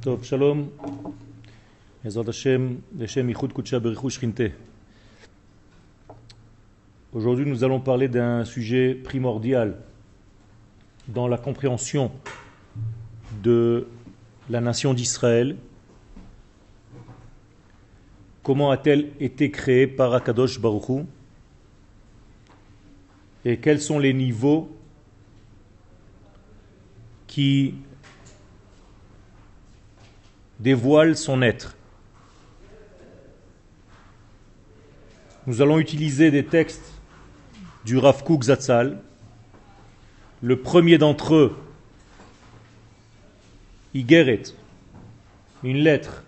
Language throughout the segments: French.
טוב, שלום. בעזרת השם, לשם ייחוד קודשה בריחוש שכינתה. Aujourd'hui, nous allons parler d'un sujet primordial dans la compréhension de la nation d'Israël. Comment a-t-elle été créée par Akadosh Baruch Hu et quels sont les niveaux qui dévoilent son être. Nous allons utiliser des textes du Rav Kook Zatzal. Le premier d'entre eux, Igeret, une lettre,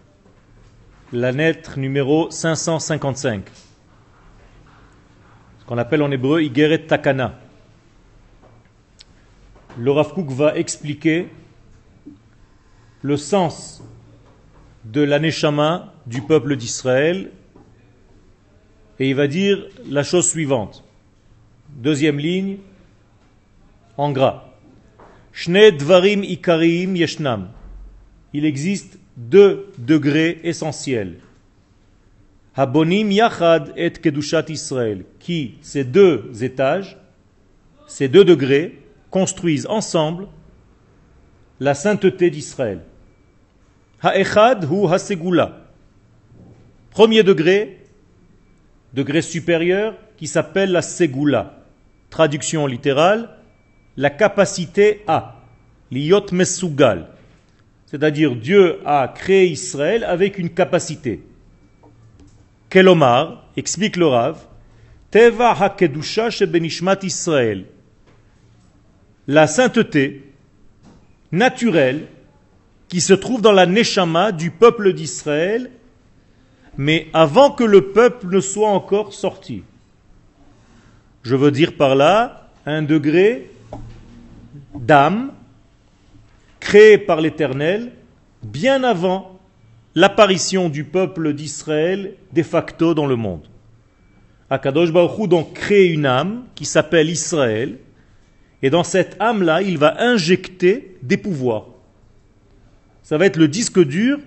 la lettre numéro 555, ce qu'on appelle en hébreu Igeret Takana. Le Rav Kook va expliquer le sens de l'aneshama du peuple d'Israël et il va dire la chose suivante. Deuxième ligne, en gras. Shne dvarim ikarim yeshnam. Il existe deux degrés essentiels. Habonim yachad et kedushat Israël. Qui, ces deux étages, ces deux degrés, construisent ensemble la sainteté d'Israël. Ha'echad hu ha'segula. Premier degré, degré supérieur, qui s'appelle la segula. Traduction littérale, la capacité à, liyot mesugal. C'est-à-dire Dieu a créé Israël avec une capacité. Kelomar, explique le Rav, Teva hakedusha shebenishmat Israël. La sainteté naturelle qui se trouve dans la neshama du peuple d'Israël, mais avant que le peuple ne soit encore sorti. Je veux dire par là un degré d'âme créé par l'Éternel bien avant l'apparition du peuple d'Israël de facto dans le monde. Akadosh Baruch donc crée une âme qui s'appelle Israël, et dans cette âme-là, il va injecter des pouvoirs. Ça va être le disque dur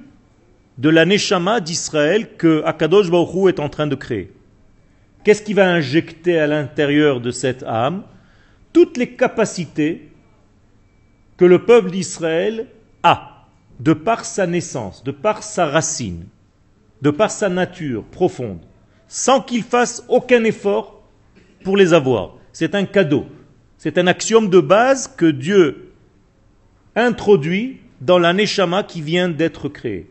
de la Neshama d'Israël que Akadosh Baruch est en train de créer. Qu'est-ce qui va injecter à l'intérieur de cette âme Toutes les capacités que le peuple d'Israël a, de par sa naissance, de par sa racine, de par sa nature profonde, sans qu'il fasse aucun effort pour les avoir? C'est un cadeau. C'est un axiome de base que Dieu introduit dans la Neshama qui vient d'être créée.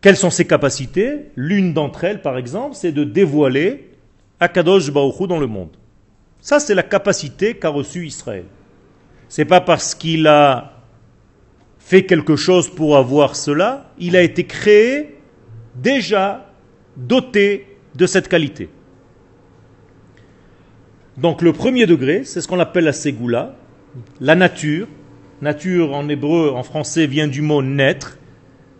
Quelles sont ses capacités? L'une d'entre elles, par exemple, c'est de dévoiler Akadosh Baruch dans le monde. Ça, c'est la capacité qu'a reçue Israël. C'est pas parce qu'il a fait quelque chose pour avoir cela, il a été créé déjà doté de cette qualité. Donc le premier degré, c'est ce qu'on appelle la ségoula, la nature. Nature en hébreu, en français, vient du mot naître,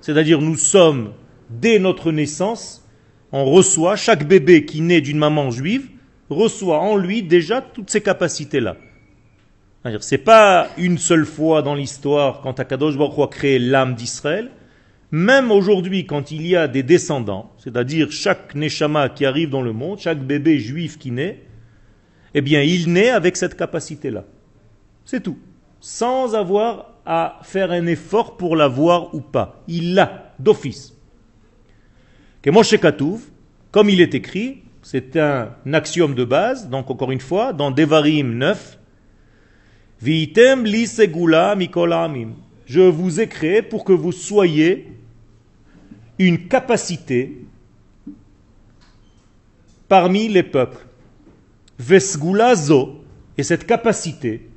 c'est-à-dire nous sommes, dès notre naissance, on reçoit, chaque bébé qui naît d'une maman juive, reçoit en lui déjà toutes ces capacités-là. C'est pas une seule fois dans l'histoire quand Akadosh Baruch a créé l'âme d'Israël, même aujourd'hui quand il y a des descendants, c'est-à-dire chaque neshama qui arrive dans le monde, chaque bébé juif qui naît, eh bien il naît avec cette capacité-là. C'est tout. Sans avoir à faire un effort pour l'avoir ou pas. Il l'a d'office. Que Moshe Katouv, comme il est écrit, c'est un axiome de base, donc encore une fois, dans Devarim 9, Vitem li segula Je vous ai créé pour que vous soyez une capacité parmi les peuples. Vesgula zo, et cette capacité,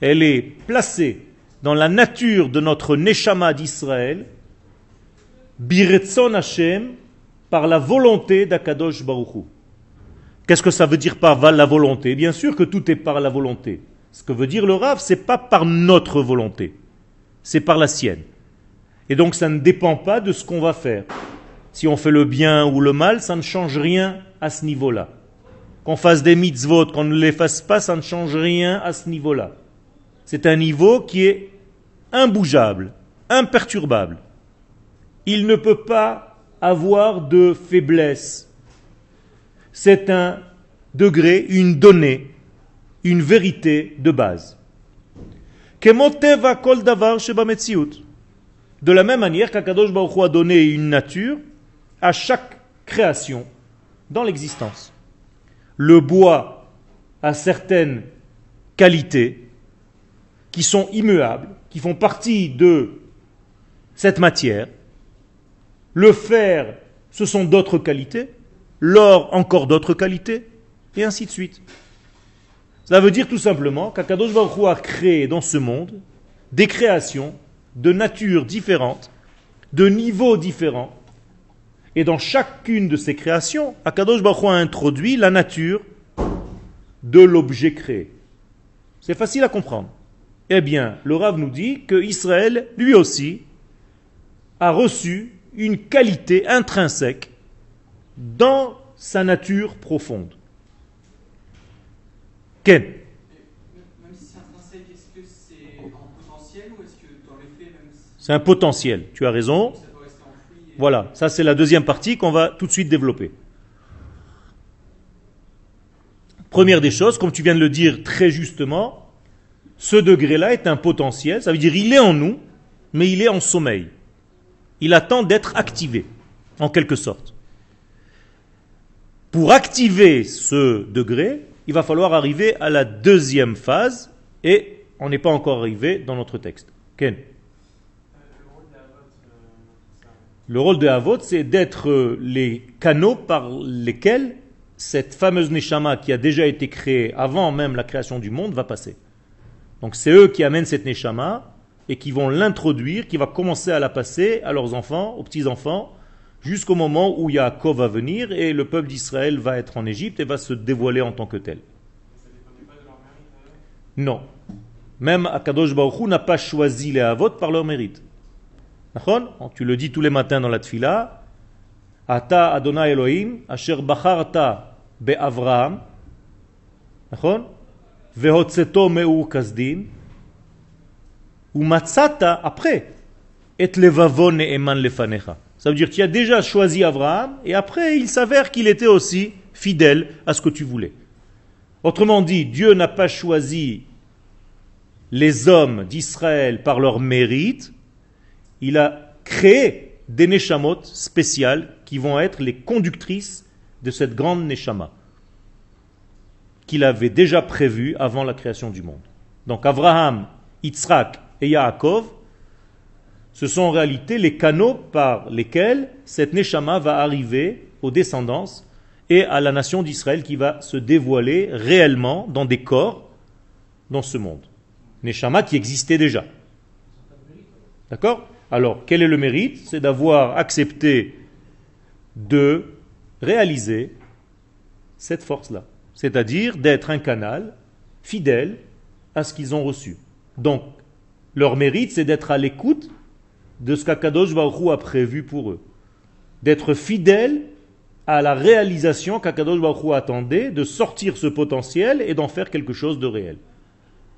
Elle est placée dans la nature de notre neshama d'Israël, birtzon Hashem, par la volonté d'Akadosh Baruchu. Qu'est-ce que ça veut dire par la volonté? Bien sûr que tout est par la volonté. Ce que veut dire le Rav, c'est pas par notre volonté, c'est par la sienne. Et donc ça ne dépend pas de ce qu'on va faire. Si on fait le bien ou le mal, ça ne change rien à ce niveau-là. qu'on fasse des mitzvot, qu'on ne les fasse pas, ça ne change rien à ce niveau-là. C'est un niveau qui est imbougeable, imperturbable. Il ne peut pas avoir de faiblesse. C'est un degré, une donnée, une vérité de base. De la même manière qu'Akadosh Baruch Hu a donné une nature à chaque création dans l'existence. Le bois a certaines qualités qui sont immuables, qui font partie de cette matière. Le fer, ce sont d'autres qualités. L'or, encore d'autres qualités. Et ainsi de suite. Ça veut dire tout simplement qu'Akadosh Baruch Hu a créé dans ce monde des créations de natures différentes, de niveaux différents. Et dans chacune de ces créations, Akadosh Baruch Hu a introduit la nature de l'objet créé. C'est facile à comprendre. Eh bien, le Rav nous dit que Israël, lui aussi, a reçu une qualité intrinsèque dans sa nature profonde. Ken C'est un potentiel, tu as raison. Voilà, ça c'est la deuxième partie qu'on va tout de suite développer. Première des choses, comme tu viens de le dire très justement, ce degré-là est un potentiel, ça veut dire il est en nous, mais il est en sommeil. Il attend d'être activé, en quelque sorte. Pour activer ce degré, il va falloir arriver à la deuxième phase, et on n'est pas encore arrivé dans notre texte. Ken Le rôle de Havot, c'est d'être euh, les canaux par lesquels cette fameuse Neshama qui a déjà été créée avant même la création du monde va passer. Donc c'est eux qui amènent cette Neshama et qui vont l'introduire, qui va commencer à la passer à leurs enfants, aux petits-enfants, jusqu'au moment où Yaakov va venir et le peuple d'Israël va être en Égypte et va se dévoiler en tant que tel. Non. Même Akadosh Baruch n'a pas choisi les Havot par leur mérite. Tu le dis tous les matins dans la tfila. Ata Adonai Elohim, Asher Bacharta Be'Avraham. Vehotzeto Meur Kasdim. Ou Matzata après. Et levavon ne'eman lefanecha. Ça veut dire tu as déjà choisi Abraham et après il s'avère qu'il était aussi fidèle à ce que tu voulais. Autrement dit, Dieu n'a pas choisi les hommes d'Israël par leur mérite, il a créé des neshamot spéciales qui vont être les conductrices de cette grande neshama qu'il avait déjà prévue avant la création du monde. Donc Abraham, Yitzhak et Yaakov, ce sont en réalité les canaux par lesquels cette neshama va arriver aux descendances et à la nation d'Israël qui va se dévoiler réellement dans des corps dans ce monde. Neshama qui existait déjà. D'accord? Alors, quel est le mérite? C'est d'avoir accepté de réaliser cette force-là. C'est-à-dire d'être un canal fidèle à ce qu'ils ont reçu. Donc, leur mérite, c'est d'être à l'écoute de ce qu'Akadosh Baruch a prévu pour eux. D'être fidèle à la réalisation qu'Akadosh Baruch attendait, de sortir ce potentiel et d'en faire quelque chose de réel.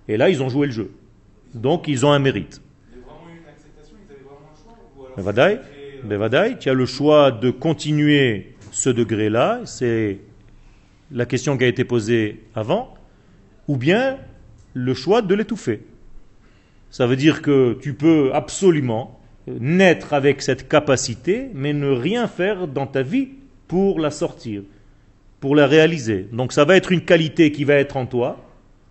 Et là, ils ont joué le jeu. Donc, ils ont un mérite. Tu as le choix de continuer ce degré-là, c'est la question qui a été posée avant, ou bien le choix de l'étouffer. Ça veut dire que tu peux absolument naître avec cette capacité, mais ne rien faire dans ta vie pour la sortir, pour la réaliser. Donc ça va être une qualité qui va être en toi,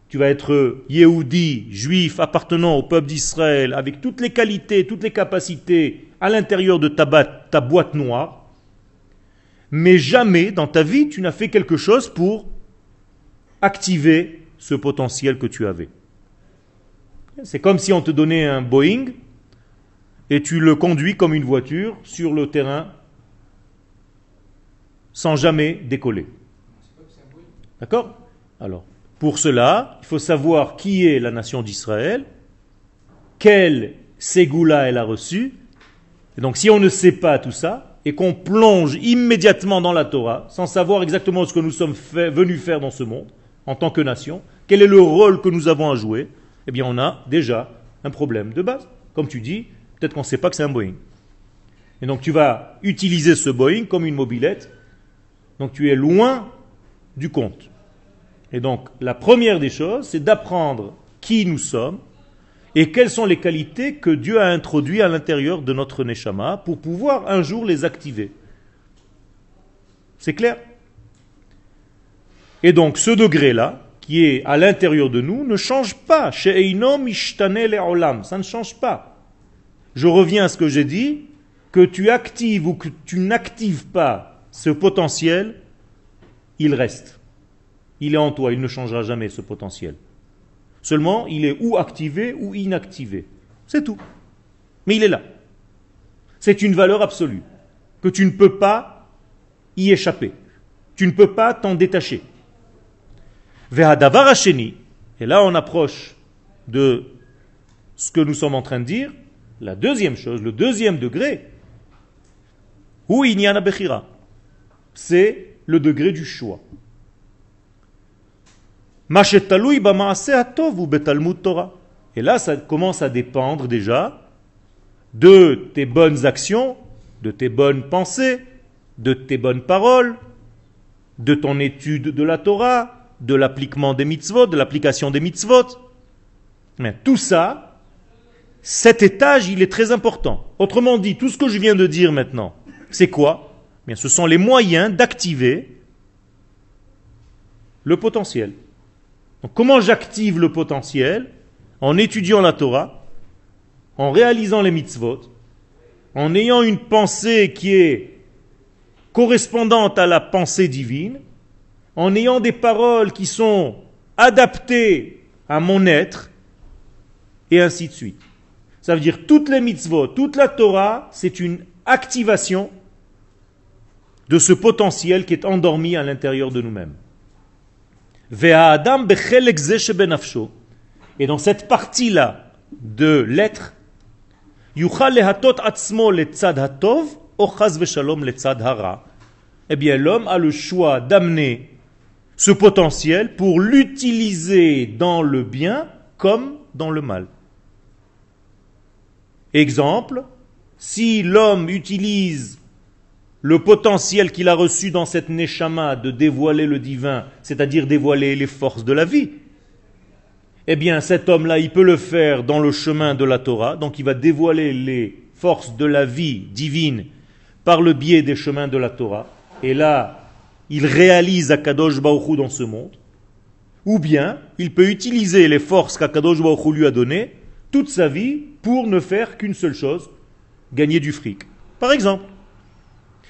tu vas être Yehudi, juif, appartenant au peuple d'Israël, avec toutes les qualités, toutes les capacités à l'intérieur de ta, boîte noire, mais jamais dans ta vie tu n'as fait quelque chose pour activer ce potentiel que tu avais. C'est comme si on te donnait un Boeing et tu le conduis comme une voiture sur le terrain sans jamais décoller. D'accord? Alors, pour cela, il faut savoir qui est la nation d'Israël, quelle ségoula elle a reçu. Et donc si on ne sait pas tout ça, et qu'on plonge immédiatement dans la Torah, sans savoir exactement ce que nous sommes venus faire dans ce monde, en tant que nation, quel est le rôle que nous avons à jouer, eh bien on a déjà un problème de base. Comme tu dis, peut-être qu'on ne sait pas que c'est un Boeing. Et donc tu vas utiliser ce Boeing comme une mobilette. Donc tu es loin du compte. Et donc la première des choses, c'est d'apprendre qui nous sommes et quelles sont les qualités que Dieu a introduites à l'intérieur de notre Neshama pour pouvoir un jour les activer? C'est clair? Et donc ce degré-là, qui est à l'intérieur de nous, ne change pas. Ça ne change pas. Je reviens à ce que j'ai dit, que tu actives ou que tu n'actives pas ce potentiel, il reste. Il est en toi, il ne changera jamais ce potentiel. Seulement, il est ou activé ou inactivé. C'est tout. Mais il est là. C'est une valeur absolue que tu ne peux pas y échapper. Tu ne peux pas t'en détacher. Et là, on approche de ce que nous sommes en train de dire. La deuxième chose, le deuxième degré, c'est le degré du choix. Et là, ça commence à dépendre déjà de tes bonnes actions, de tes bonnes pensées, de tes bonnes paroles, de ton étude de la Torah, de l'appliquement des mitzvot, de l'application des mitzvot. Mais tout ça, cet étage, il est très important. Autrement dit, tout ce que je viens de dire maintenant, c'est quoi? Bien, Ce sont les moyens d'activer le potentiel comment j'active le potentiel En étudiant la Torah, en réalisant les mitzvot, en ayant une pensée qui est correspondante à la pensée divine, en ayant des paroles qui sont adaptées à mon être, et ainsi de suite. Ça veut dire toutes les mitzvot, toute la Torah, c'est une activation de ce potentiel qui est endormi à l'intérieur de nous-mêmes. Et dans cette partie-là de l'être, eh bien l'homme a le choix d'amener ce potentiel pour l'utiliser dans le bien comme dans le mal. Exemple, si l'homme utilise le potentiel qu'il a reçu dans cette neshama de dévoiler le divin, c'est-à-dire dévoiler les forces de la vie, eh bien cet homme-là, il peut le faire dans le chemin de la Torah, donc il va dévoiler les forces de la vie divine par le biais des chemins de la Torah, et là, il réalise Akadosh Baruch dans ce monde, ou bien il peut utiliser les forces qu'Akadosh Baruch lui a données toute sa vie pour ne faire qu'une seule chose, gagner du fric. Par exemple,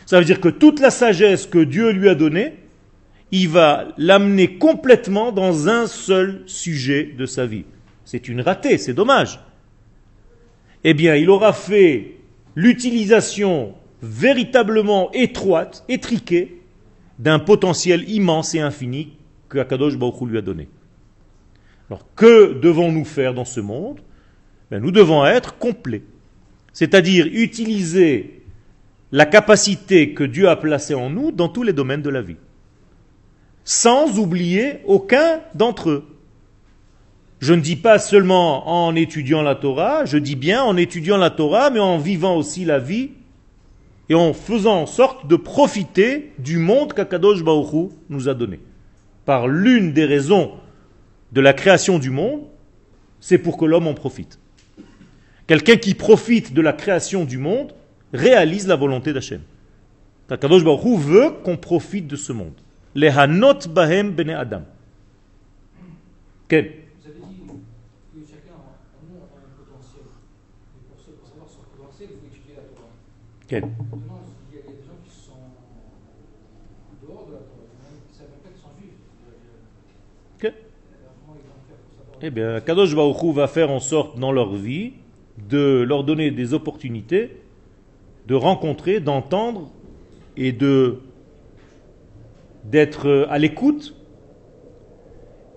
ça veut dire que toute la sagesse que Dieu lui a donnée, il va l'amener complètement dans un seul sujet de sa vie. C'est une ratée, c'est dommage. Eh bien, il aura fait l'utilisation véritablement étroite, étriquée, d'un potentiel immense et infini que Akadosh Baruch lui a donné. Alors, que devons-nous faire dans ce monde? Ben, Nous devons être complets. C'est-à-dire utiliser la capacité que Dieu a placée en nous dans tous les domaines de la vie. Sans oublier aucun d'entre eux. Je ne dis pas seulement en étudiant la Torah, je dis bien en étudiant la Torah, mais en vivant aussi la vie et en faisant en sorte de profiter du monde qu'Akadosh Baruch nous a donné. Par l'une des raisons de la création du monde, c'est pour que l'homme en profite. Quelqu'un qui profite de la création du monde, réalise la volonté d'Hachem. Kadosh Baruch veut qu'on profite de ce monde. Les hanot bahem bene adam. Quel Vous avez dit que chacun en nous a un potentiel. Et pour, pour savoir son potentiel, il faut étudier la Torah. Quel Maintenant, il y a des gens qui sont en dehors de la Torah, qui savent même pas qu'ils sont juifs. Quel eh bien, Kadosh Baruch va faire en sorte dans leur vie de leur donner des opportunités de rencontrer, d'entendre et d'être à l'écoute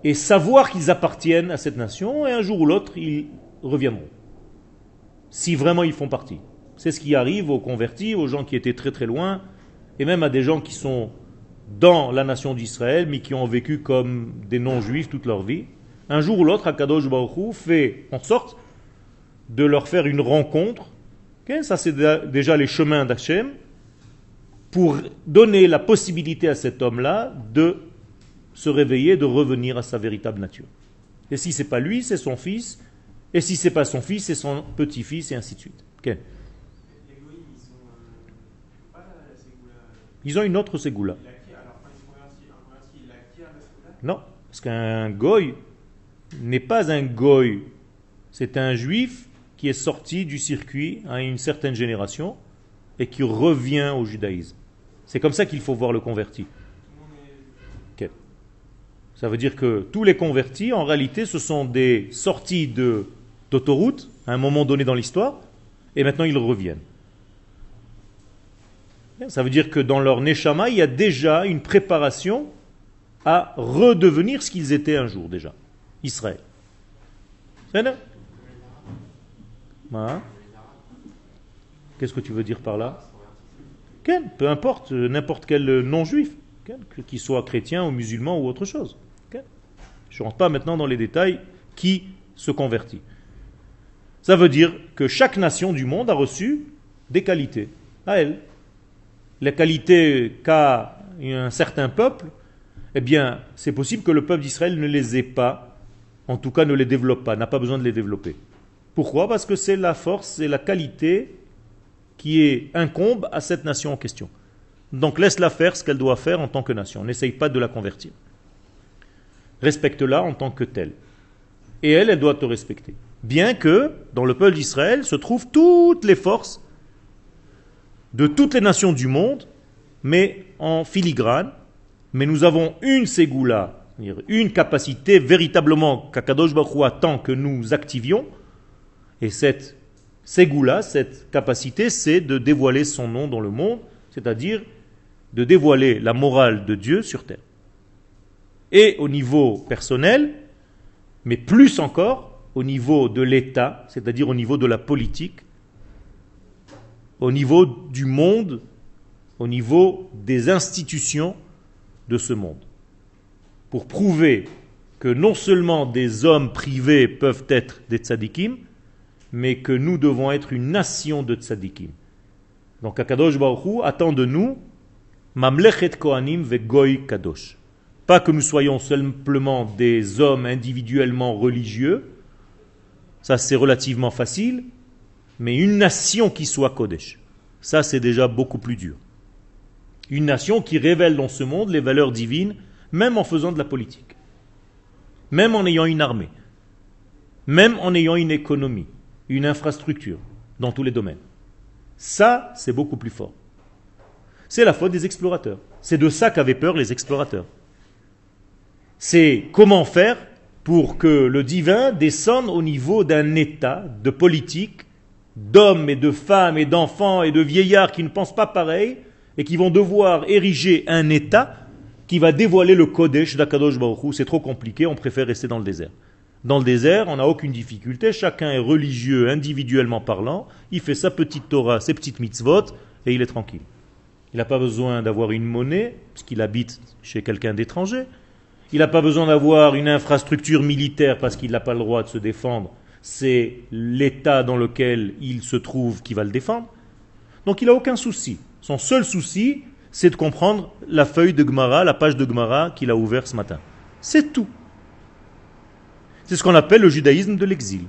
et savoir qu'ils appartiennent à cette nation et un jour ou l'autre ils reviendront. Si vraiment ils font partie. C'est ce qui arrive aux convertis, aux gens qui étaient très très loin, et même à des gens qui sont dans la nation d'Israël, mais qui ont vécu comme des non-juifs toute leur vie. Un jour ou l'autre, Akadosh Baruch fait en sorte de leur faire une rencontre. Ça, c'est déjà les chemins d'Hachem pour donner la possibilité à cet homme-là de se réveiller, de revenir à sa véritable nature. Et si ce n'est pas lui, c'est son fils. Et si ce n'est pas son fils, c'est son petit-fils, et ainsi de suite. Ils ont une autre ségoula. Non, parce qu'un goy n'est pas un goy, c'est un juif qui est sorti du circuit à une certaine génération et qui revient au judaïsme. C'est comme ça qu'il faut voir le converti. Ça veut dire que tous les convertis, en réalité, ce sont des sorties d'autoroute à un moment donné dans l'histoire, et maintenant ils reviennent. Ça veut dire que dans leur neshama, il y a déjà une préparation à redevenir ce qu'ils étaient un jour déjà. Israël. C'est Qu'est-ce que tu veux dire par là? Peu importe, n'importe quel non-juif, qu'il soit chrétien ou musulman ou autre chose. Je ne rentre pas maintenant dans les détails qui se convertit. Ça veut dire que chaque nation du monde a reçu des qualités à elle. Les qualités qu'a un certain peuple, eh bien, c'est possible que le peuple d'Israël ne les ait pas, en tout cas ne les développe pas, n'a pas besoin de les développer. Pourquoi? Parce que c'est la force et la qualité qui incombe à cette nation en question. Donc laisse-la faire ce qu'elle doit faire en tant que nation. N'essaye pas de la convertir. Respecte-la en tant que telle. Et elle, elle doit te respecter. Bien que dans le peuple d'Israël se trouvent toutes les forces de toutes les nations du monde, mais en filigrane. Mais nous avons une ségoula, une capacité véritablement qu'Akadosh Baruch attend que nous activions. Et cette ségoula, cette capacité, c'est de dévoiler son nom dans le monde, c'est-à-dire de dévoiler la morale de Dieu sur terre et au niveau personnel, mais plus encore au niveau de l'État, c'est-à-dire au niveau de la politique, au niveau du monde, au niveau des institutions de ce monde. Pour prouver que non seulement des hommes privés peuvent être des tzadikim, mais que nous devons être une nation de tzadikim. Donc Akadosh Baruch attend de nous Mamlechet Kohanim ve Goy Kadosh. Pas que nous soyons simplement des hommes individuellement religieux, ça c'est relativement facile, mais une nation qui soit Kodesh, ça c'est déjà beaucoup plus dur. Une nation qui révèle dans ce monde les valeurs divines, même en faisant de la politique, même en ayant une armée, même en ayant une économie, une infrastructure, dans tous les domaines. Ça, c'est beaucoup plus fort. C'est la faute des explorateurs. C'est de ça qu'avaient peur les explorateurs c'est comment faire pour que le divin descende au niveau d'un état de politique, d'hommes et de femmes et d'enfants et de vieillards qui ne pensent pas pareil et qui vont devoir ériger un état qui va dévoiler le Kodesh d'Akadosh Baruch C'est trop compliqué, on préfère rester dans le désert. Dans le désert, on n'a aucune difficulté, chacun est religieux individuellement parlant, il fait sa petite Torah, ses petites mitzvot, et il est tranquille. Il n'a pas besoin d'avoir une monnaie, puisqu'il habite chez quelqu'un d'étranger. Il n'a pas besoin d'avoir une infrastructure militaire parce qu'il n'a pas le droit de se défendre. C'est l'état dans lequel il se trouve qui va le défendre. Donc il n'a aucun souci. Son seul souci, c'est de comprendre la feuille de Gemara, la page de Gemara qu'il a ouverte ce matin. C'est tout. C'est ce qu'on appelle le judaïsme de l'exil.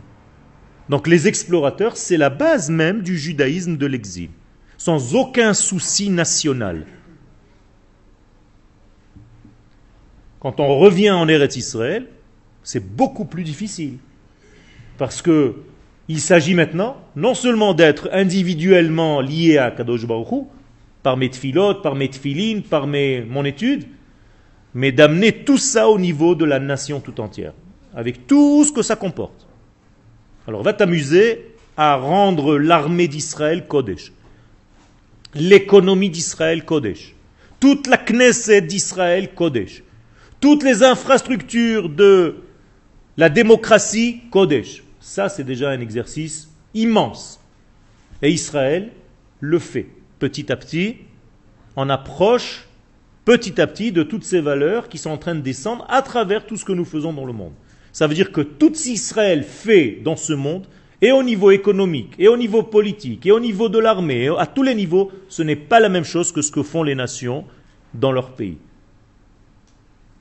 Donc les explorateurs, c'est la base même du judaïsme de l'exil, sans aucun souci national. Quand on revient en Eretz Israël, c'est beaucoup plus difficile. Parce que il s'agit maintenant non seulement d'être individuellement lié à Kadosh Baruch par mes tfilotes, par mes tfilines, par mes, mon étude, mais d'amener tout ça au niveau de la nation tout entière, avec tout ce que ça comporte. Alors va t'amuser à rendre l'armée d'Israël Kodesh, l'économie d'Israël Kodesh, toute la Knesset d'Israël Kodesh, toutes les infrastructures de la démocratie Kodesh. Ça, c'est déjà un exercice immense. Et Israël le fait. Petit à petit, on approche petit à petit de toutes ces valeurs qui sont en train de descendre à travers tout ce que nous faisons dans le monde. Ça veut dire que tout Israël fait dans ce monde, et au niveau économique, et au niveau politique, et au niveau de l'armée, à tous les niveaux, ce n'est pas la même chose que ce que font les nations dans leur pays.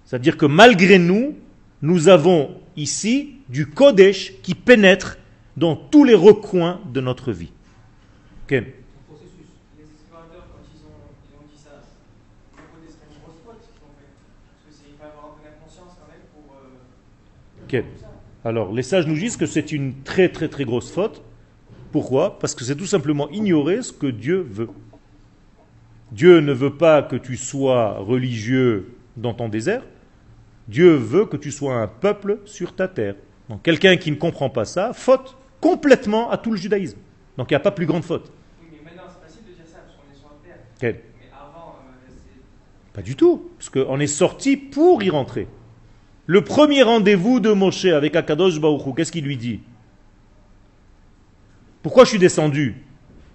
C'est-à-dire que malgré nous, nous avons ici du Kodesh qui pénètre dans tous les recoins de notre vie processus. Les explorateurs, quand ils ont, ils ont dit ça, ils ont une grosse faute qu'ils ont fait. Parce qu'il faut avoir un peu d'inconscience quand même pour. Euh, Ken. Alors, les sages nous disent que c'est une très très très grosse faute. Pourquoi? Parce que c'est tout simplement ignorer ce que Dieu veut. Dieu ne veut pas que tu sois religieux dans ton désert. Dieu veut que tu sois un peuple sur ta terre. Donc quelqu'un qui ne comprend pas ça, faute complètement à tout le judaïsme. Donc il n'y a pas plus grande faute. Oui, mais maintenant c'est facile de dire ça parce qu'on est sur la terre. Quel Mais avant, euh. Pas du tout, parce qu'on est sorti pour y rentrer. Le premier rendez-vous de Moshe avec Akadosh Baruch qu'est-ce qu'il lui dit? Pourquoi je suis descendu?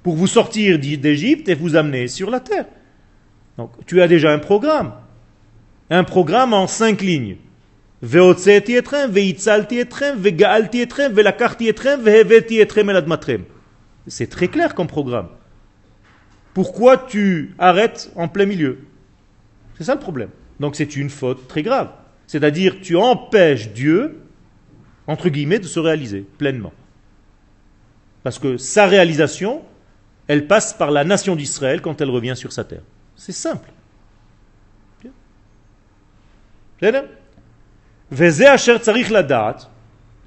Pour vous sortir d'Égypte et vous amener sur la terre. Donc tu as déjà un programme. Un programme en cinq lignes. C'est très clair comme programme. Pourquoi tu arrêtes en plein milieu? C'est ça le problème. Donc c'est une faute très grave. C'est-à-dire tu empêches Dieu, entre guillemets, de se réaliser pleinement. Parce que sa réalisation, elle passe par la nation d'Israël quand elle revient sur sa terre. C'est simple.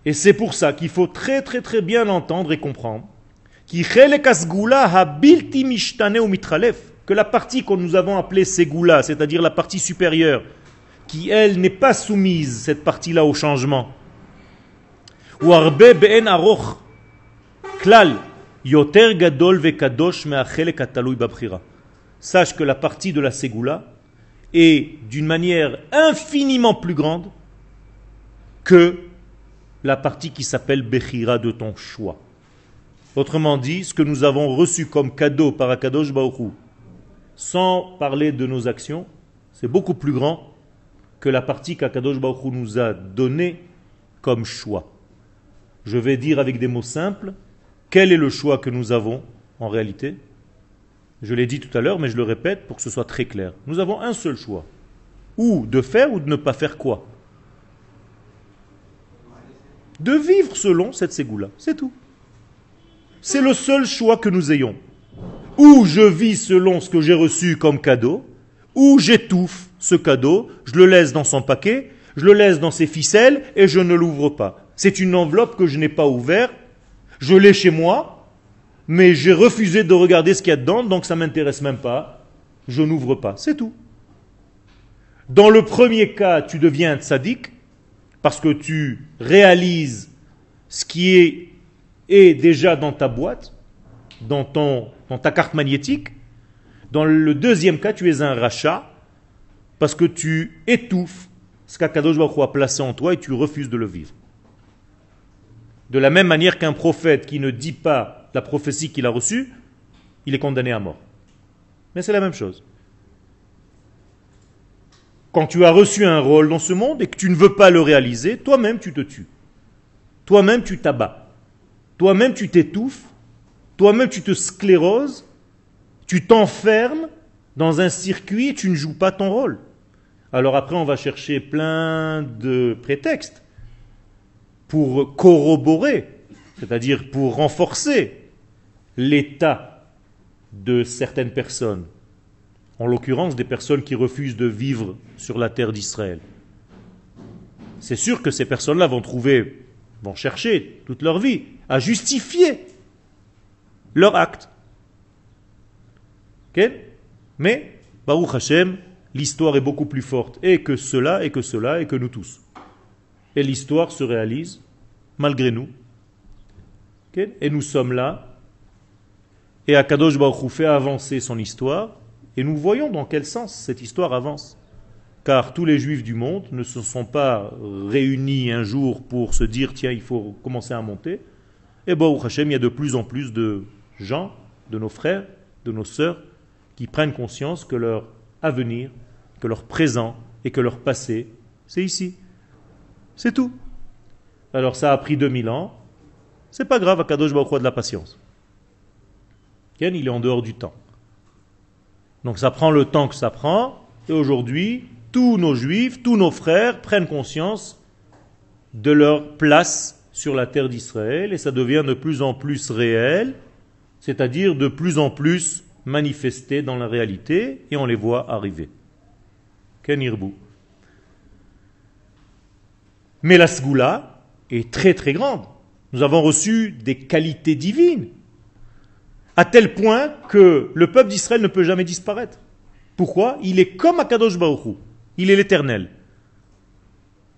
Et c'est pour ça qu'il faut très très très bien entendre et comprendre que la partie que nous avons appelée Ségoula, c'est-à-dire la partie supérieure, qui elle n'est pas soumise, cette partie-là, au changement. Sache que la partie de la Ségoula est d'une manière infiniment plus grande que la partie qui s'appelle Bechira de ton choix. Autrement dit, ce que nous avons reçu comme cadeau par Akadosh Baruch sans parler de nos actions, c'est beaucoup plus grand que la partie qu'Akadosh Baruch nous a donnée comme choix. Je vais dire avec des mots simples, quel est le choix que nous avons en réalité? Je l'ai dit tout à l'heure, mais je le répète pour que ce soit très clair. Nous avons un seul choix. Ou de faire ou de ne pas faire quoi? De vivre selon cette ségoula. C'est tout. C'est le seul choix que nous ayons. Ou je vis selon ce que j'ai reçu comme cadeau, ou j'étouffe ce cadeau, je le laisse dans son paquet, je le laisse dans ses ficelles et je ne l'ouvre pas. C'est une enveloppe que je n'ai pas ouverte, je l'ai chez moi, mais j'ai refusé de regarder ce qu'il y a dedans, donc ça ne m'intéresse même pas, je n'ouvre pas, c'est tout. Dans le premier cas, tu deviens tzaddik, parce que tu réalises ce qui est est déjà dans ta boîte, dans, ton, dans ta carte magnétique. Dans le deuxième cas, tu es un rachat parce que tu étouffes ce qu'Akadosh Baruch a placé en toi et tu refuses de le vivre. De la même manière qu'un prophète qui ne dit pas la prophétie qu'il a reçue, il est condamné à mort. Mais c'est la même chose. Quand tu as reçu un rôle dans ce monde et que tu ne veux pas le réaliser, toi-même tu te tues. Toi-même tu t'abats. Toi-même, tu t'étouffes, toi-même, tu te scléroses, tu t'enfermes dans un circuit et tu ne joues pas ton rôle. Alors après, on va chercher plein de prétextes pour corroborer, c'est-à-dire pour renforcer l'état de certaines personnes, en l'occurrence des personnes qui refusent de vivre sur la terre d'Israël. C'est sûr que ces personnes-là vont trouver, vont chercher toute leur vie à justifier leur acte. Mais, Baruch Hashem, l'histoire est beaucoup plus forte et que cela, et que cela, et que nous tous. Et l'histoire se réalise malgré nous. Et nous sommes là. Et Akadosh Baruch fait avancer son histoire. Et nous voyons dans quel sens cette histoire avance. Car tous les juifs du monde ne se sont pas réunis un jour pour se dire tiens, il faut commencer à monter. Et Baruch Hashem, il y a de plus en plus de gens, de nos frères, de nos sœurs, qui prennent conscience que leur avenir, que leur présent et que leur passé, c'est ici. C'est tout. Alors ça a pris 2000 ans. C'est pas grave, Akadosh Baruch Hu de la patience. Ken, il est en dehors du temps. Donc ça prend le temps que ça prend. Et aujourd'hui, tous nos juifs, tous nos frères prennent conscience de leur place sur la terre d'Israël et ça devient de plus en plus réel, c'est-à-dire de plus en plus manifesté dans la réalité et on les voit arriver. Ken Irbu. Mais la Sgoula est très très grande. Nous avons reçu des qualités divines, à tel point que le peuple d'Israël ne peut jamais disparaître. Pourquoi? Il est comme Akadosh Baruch il est l'éternel.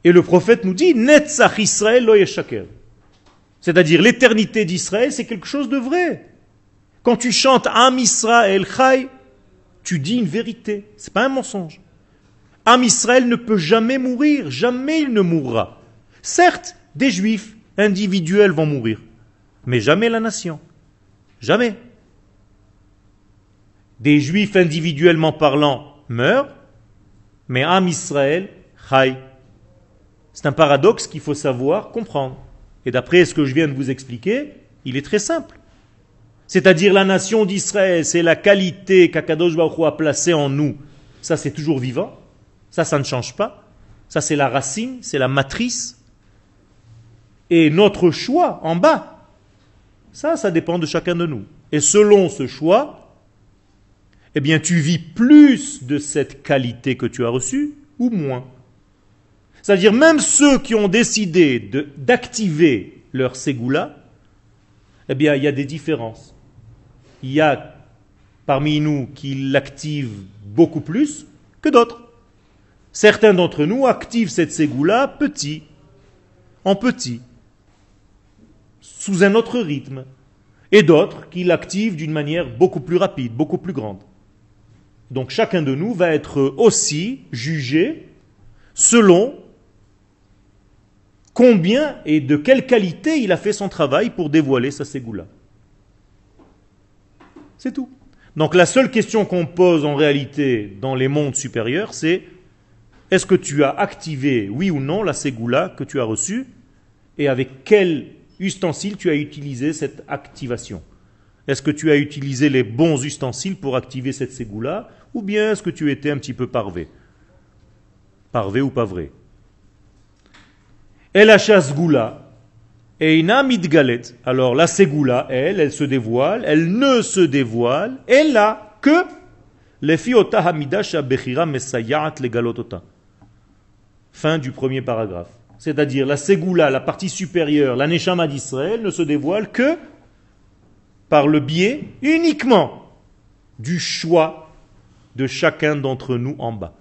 Et le prophète nous dit Netzach Israël lo C'est-à-dire l'éternité d'Israël, c'est quelque chose de vrai. Quand tu chantes Am Israël Chai, tu dis une vérité, c'est pas un mensonge. Am Israël ne peut jamais mourir, jamais il ne mourra. Certes, des juifs individuels vont mourir, mais jamais la nation. Jamais. Des juifs individuellement parlant meurent, mais Am Israël, Chai. C'est un paradoxe qu'il faut savoir comprendre. Et d'après ce que je viens de vous expliquer, il est très simple. C'est-à-dire la nation d'Israël, c'est la qualité qu'Akadosh Baruch a placée en nous. Ça, c'est toujours vivant. Ça, ça ne change pas. Ça, c'est la racine, c'est la matrice. Et notre choix en bas, ça, ça dépend de chacun de nous. Et selon ce choix, eh bien, tu vis plus de cette qualité que tu as reçue ou moins. C'est-à-dire, même ceux qui ont décidé d'activer leur ségoula, eh bien, il y a des différences. Il y a parmi nous qui l'activent beaucoup plus que d'autres. Certains d'entre nous activent cette ségoula petit, en petit, sous un autre rythme, et d'autres qui l'activent d'une manière beaucoup plus rapide, beaucoup plus grande. Donc chacun de nous va être aussi jugé selon combien et de quelle qualité il a fait son travail pour dévoiler sa ségoula. C'est tout. Donc la seule question qu'on pose en réalité dans les mondes supérieurs, c'est est-ce que tu as activé, oui ou non, la ségoula que tu as reçue et avec quel ustensile tu as utilisé cette activation? Est-ce que tu as utilisé les bons ustensiles pour activer cette ségoula ou bien est-ce que tu étais un petit peu parvé? Parvé ou pas vrai? El goula et midgalet. Alors la ségoula, elle, elle se dévoile, elle ne se dévoile, elle a que les fiota hamidasha bechira mesayat legalotota. Fin du premier paragraphe. C'est-à-dire la ségoula, la partie supérieure, la neshama d'Israël, ne se dévoile que par le biais uniquement du choix de chacun d'entre nous en bas.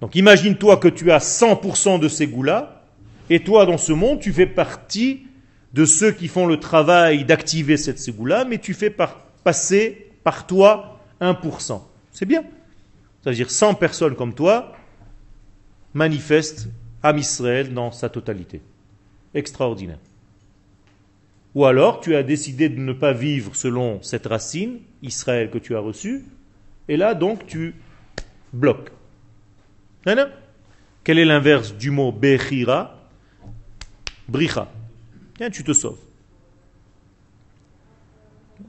Donc imagine-toi que tu as 100% de goûts-là, et toi dans ce monde, tu fais partie de ceux qui font le travail d'activer cette ségoula, mais tu fais passer par toi 1%. C'est bien. C'est-à-dire 100 personnes comme toi manifestent Am Israël dans sa totalité. Extraordinaire. Ou alors tu as décidé de ne pas vivre selon cette racine, Israël, que tu as reçue, et là donc tu bloques. Quel est l'inverse du mot Bechira? Bricha. tu te sauves.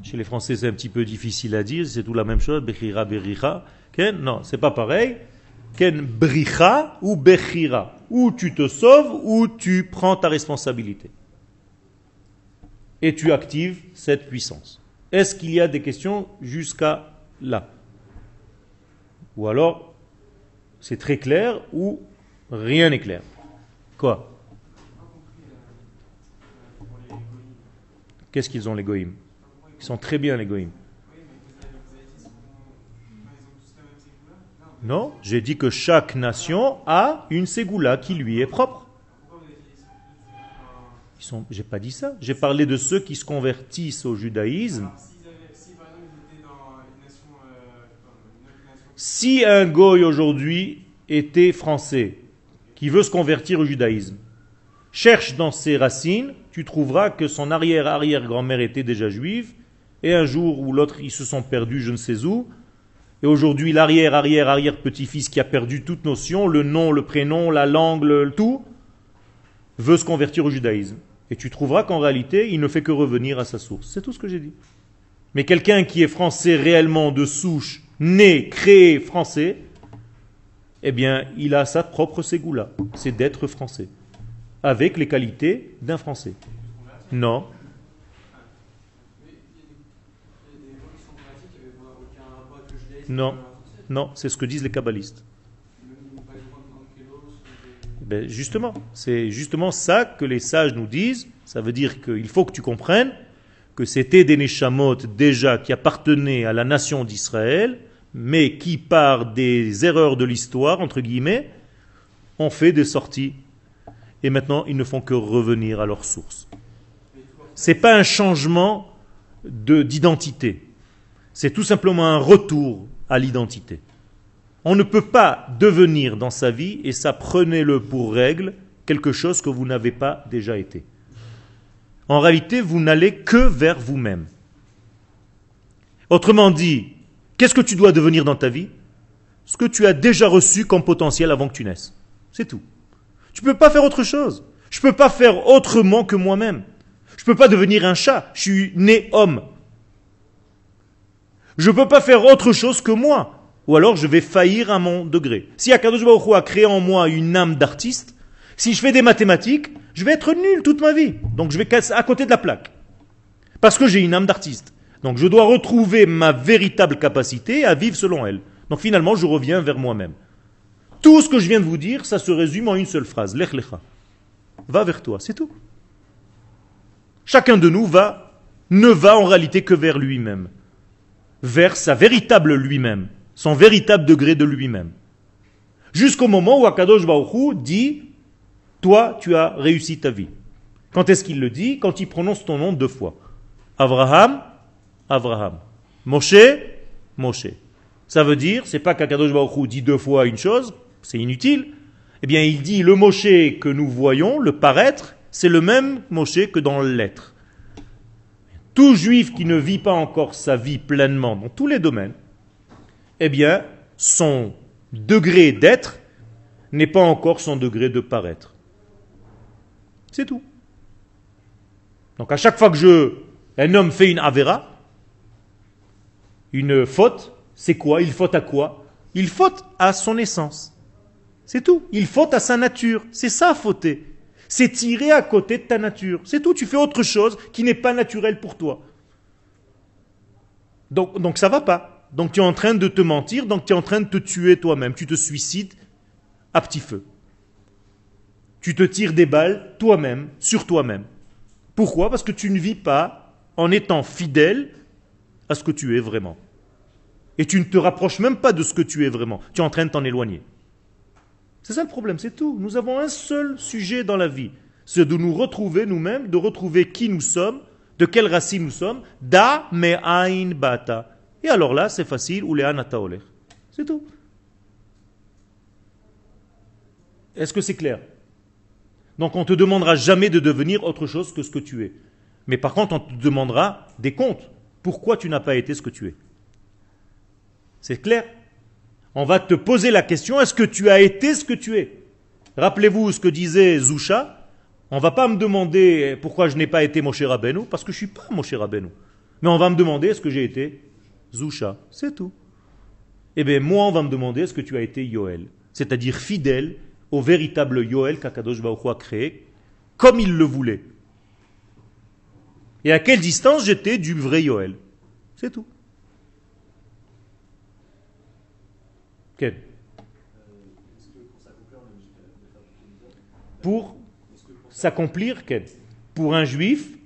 Chez les Français, c'est un petit peu difficile à dire, c'est tout la même chose, Bechira, Bericha. Non, c'est pas pareil. Ken Bricha ou Bechira. Ou tu te sauves, ou tu prends ta responsabilité. Et tu actives cette puissance. Est-ce qu'il y a des questions jusqu'à là? Ou alors, c'est très clair ou rien n'est clair. Quoi? Qu'est-ce qu'ils ont les Ils sont très bien les goïms. Non, j'ai dit que chaque nation a une ségoula qui lui est propre. Ils j'ai pas dit ça. J'ai parlé de ceux qui se convertissent au judaïsme Si un goy aujourd'hui était français, qui veut se convertir au judaïsme, cherche dans ses racines, tu trouveras que son arrière-arrière-grand-mère était déjà juive, et un jour ou l'autre, ils se sont perdus je ne sais où, et aujourd'hui, l'arrière-arrière-arrière-petit-fils qui a perdu toute notion, le nom, le prénom, la langue, le, tout, veut se convertir au judaïsme. Et tu trouveras qu'en réalité, il ne fait que revenir à sa source. C'est tout ce que j'ai dit. Mais quelqu'un qui est français réellement de souche, né, créé français, eh bien, il a sa propre ségoula. C'est d'être français. Avec les qualités d'un français. Non. Non, non, c'est ce que disent les kabbalistes. Ben justement, c'est justement ça que les sages nous disent. Ça veut dire qu'il faut que tu comprennes que c'était des Neshamot déjà qui appartenaient à la nation d'Israël, mais qui, par des erreurs de l'histoire, entre guillemets, ont fait des sorties. Et maintenant, ils ne font que revenir à leur source. Ce n'est pas un changement d'identité. C'est tout simplement un retour à l'identité. On ne peut pas devenir dans sa vie, et ça prenez-le pour règle, quelque chose que vous n'avez pas déjà été. En réalité, vous n'allez que vers vous-même. Autrement dit, qu'est-ce que tu dois devenir dans ta vie? Ce que tu as déjà reçu comme potentiel avant que tu naisses. C'est tout. Tu ne peux pas faire autre chose. Je ne peux pas faire autrement que moi-même. Je ne peux pas devenir un chat. Je suis né homme. Je ne peux pas faire autre chose que moi. Ou alors je vais faillir à mon degré. Si Akadosh a créé en moi une âme d'artiste, si je fais des mathématiques, je vais être nul toute ma vie. Donc je vais casser à côté de la plaque. Parce que j'ai une âme d'artiste. Donc je dois retrouver ma véritable capacité à vivre selon elle. Donc finalement, je reviens vers moi-même. Tout ce que je viens de vous dire, ça se résume en une seule phrase. Lech lecha. Va vers toi, c'est tout. Chacun de nous va, ne va en réalité que vers lui-même vers sa véritable lui-même, son véritable degré de lui-même. Jusqu'au moment où Akadosh Baruch dit Toi, tu as réussi ta vie. Quand est-ce qu'il le dit? Quand il prononce ton nom deux fois. Abraham, Abraham. Moshe, Moshe. Ça veut dire, c'est pas qu'Akadosh Baruch dit deux fois une chose, c'est inutile. Eh bien, il dit le Moshe que nous voyons, le paraître, c'est le même Moshe que dans l'être. Tout juif qui ne vit pas encore sa vie pleinement dans tous les domaines, eh bien, son degré d'être n'est pas encore son degré de paraître. C'est tout. Donc à chaque fois que je, un homme fait une avera, une faute, c'est quoi? Il faute à quoi? Il faute à son essence. C'est tout. Il faute à sa nature. C'est ça fauter c'est tirer à côté de ta nature. C'est tout, tu fais autre chose qui n'est pas naturel pour toi. Donc, donc ça va pas. Donc tu es en train de te mentir, donc tu es en train de te tuer toi-même. Tu te suicides à petit feu. Tu te tires des balles toi-même, sur toi-même. Pourquoi? Parce que tu ne vis pas en étant fidèle à ce que tu es vraiment. Et tu ne te rapproches même pas de ce que tu es vraiment. Tu es en train de t'en éloigner. C'est ça le problème, c'est tout. Nous avons un seul sujet dans la vie, c'est de nous retrouver nous-mêmes, de retrouver qui nous sommes, de quelle racine nous sommes. Da me ain bata. Et alors là, c'est facile, ou les C'est tout. Est-ce que c'est clair? Donc on ne te demandera jamais de devenir autre chose que ce que tu es. Mais par contre, on te demandera des comptes. Pourquoi tu n'as pas été ce que tu es? C'est clair? On va te poser la question, est-ce que tu as été ce que tu es? Rappelez-vous ce que disait Zoucha. On va pas me demander pourquoi je n'ai pas été Moshe Rabbeinu, parce que je suis pas Moshe Rabbeinu. Mais on va me demander est-ce que j'ai été Zoucha. C'est tout. Eh bien, moi, on va me demander est-ce que tu as été Yoel. C'est-à-dire fidèle au véritable Yoel qu'Akadosh Baruch a créé, comme il le voulait. Et à quelle distance j'étais du vrai Yoel. C'est tout. Pour s'accomplir, Pour un juif,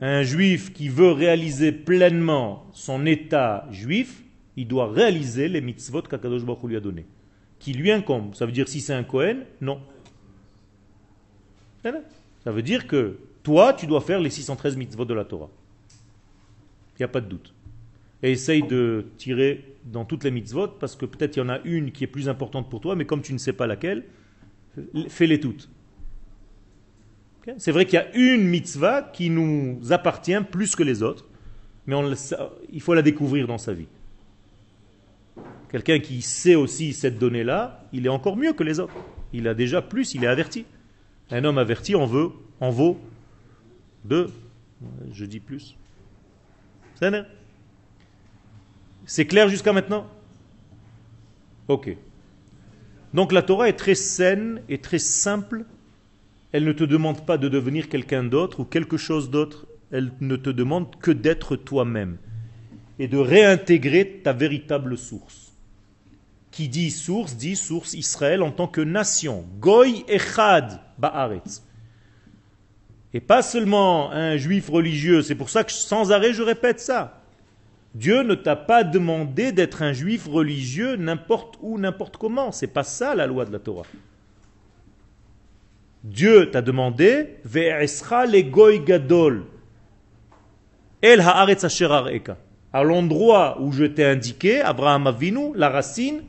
un juif qui veut réaliser pleinement son état juif, il doit réaliser les mitzvot qu'Akadosh Baruch lui a donné, qui lui incombe. Ça veut dire si c'est un Kohen, non. Ça veut dire que toi, tu dois faire les 613 mitzvot de la Torah. Il n'y a pas de doute et essaye de tirer dans toutes les mitzvot, parce que peut-être il y en a une qui est plus importante pour toi, mais comme tu ne sais pas laquelle, fais-les toutes. C'est vrai qu'il y a une mitzvah qui nous appartient plus que les autres, mais il faut la découvrir dans sa vie. Quelqu'un qui sait aussi cette donnée-là, il est encore mieux que les autres. Il a déjà plus, il est averti. Un homme averti en, veut, en vaut deux, je dis plus. C'est C'est clair jusqu'à maintenant? Ok. Donc la Torah est très saine et très simple. Elle ne te demande pas de devenir quelqu'un d'autre ou quelque chose d'autre. Elle ne te demande que d'être toi-même et de réintégrer ta véritable source. Qui dit source, dit source Israël en tant que nation. Goy echad ba'aretz. Et pas seulement un juif religieux. C'est pour ça que sans arrêt je répète ça. Dieu ne t'a pas demandé d'être un juif religieux n'importe où, n'importe comment. C'est pas ça la loi de la Torah. Dieu t'a demandé le goy gadol el haaretz asher. À l'endroit où je t'ai indiqué, Abraham Avinu, la racine,